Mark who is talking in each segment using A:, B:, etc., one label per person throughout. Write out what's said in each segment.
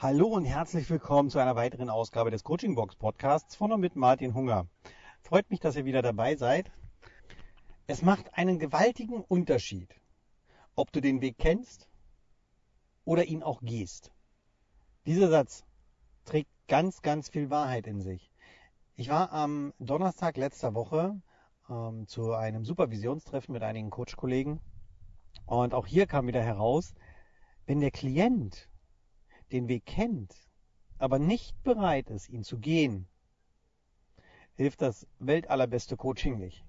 A: Hallo und herzlich willkommen zu einer weiteren Ausgabe des Coaching Box Podcasts von und mit Martin Hunger. Freut mich, dass ihr wieder dabei seid. Es macht einen gewaltigen Unterschied, ob du den Weg kennst oder ihn auch gehst. Dieser Satz trägt ganz, ganz viel Wahrheit in sich. Ich war am Donnerstag letzter Woche ähm, zu einem Supervisionstreffen mit einigen Coach-Kollegen und auch hier kam wieder heraus, wenn der Klient den Weg kennt, aber nicht bereit ist, ihn zu gehen, hilft das weltallerbeste Coaching nicht.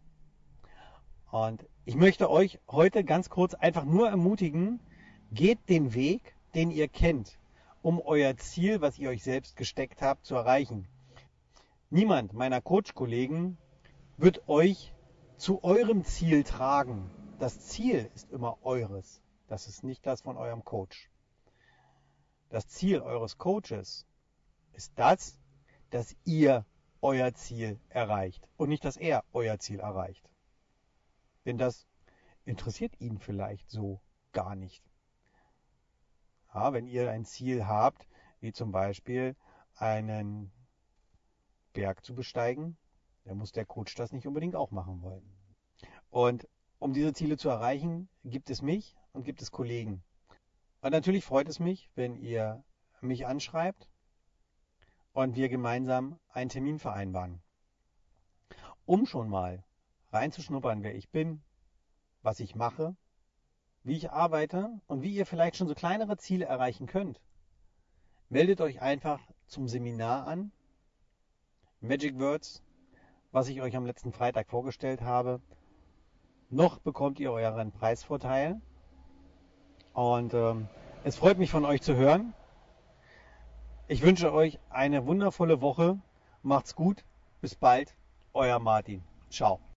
A: Und ich möchte euch heute ganz kurz einfach nur ermutigen, geht den Weg, den ihr kennt, um euer Ziel, was ihr euch selbst gesteckt habt, zu erreichen. Niemand meiner Coach-Kollegen wird euch zu eurem Ziel tragen. Das Ziel ist immer eures. Das ist nicht das von eurem Coach. Das Ziel eures Coaches ist das, dass ihr euer Ziel erreicht und nicht, dass er euer Ziel erreicht. Denn das interessiert ihn vielleicht so gar nicht. Ja, wenn ihr ein Ziel habt, wie zum Beispiel einen Berg zu besteigen, dann muss der Coach das nicht unbedingt auch machen wollen. Und um diese Ziele zu erreichen, gibt es mich und gibt es Kollegen. Und natürlich freut es mich, wenn ihr mich anschreibt und wir gemeinsam einen Termin vereinbaren. Um schon mal reinzuschnuppern, wer ich bin, was ich mache, wie ich arbeite und wie ihr vielleicht schon so kleinere Ziele erreichen könnt, meldet euch einfach zum Seminar an. Magic Words, was ich euch am letzten Freitag vorgestellt habe. Noch bekommt ihr euren Preisvorteil und ähm, es freut mich von euch zu hören. Ich wünsche euch eine wundervolle Woche. Macht's gut. Bis bald. Euer Martin. Ciao.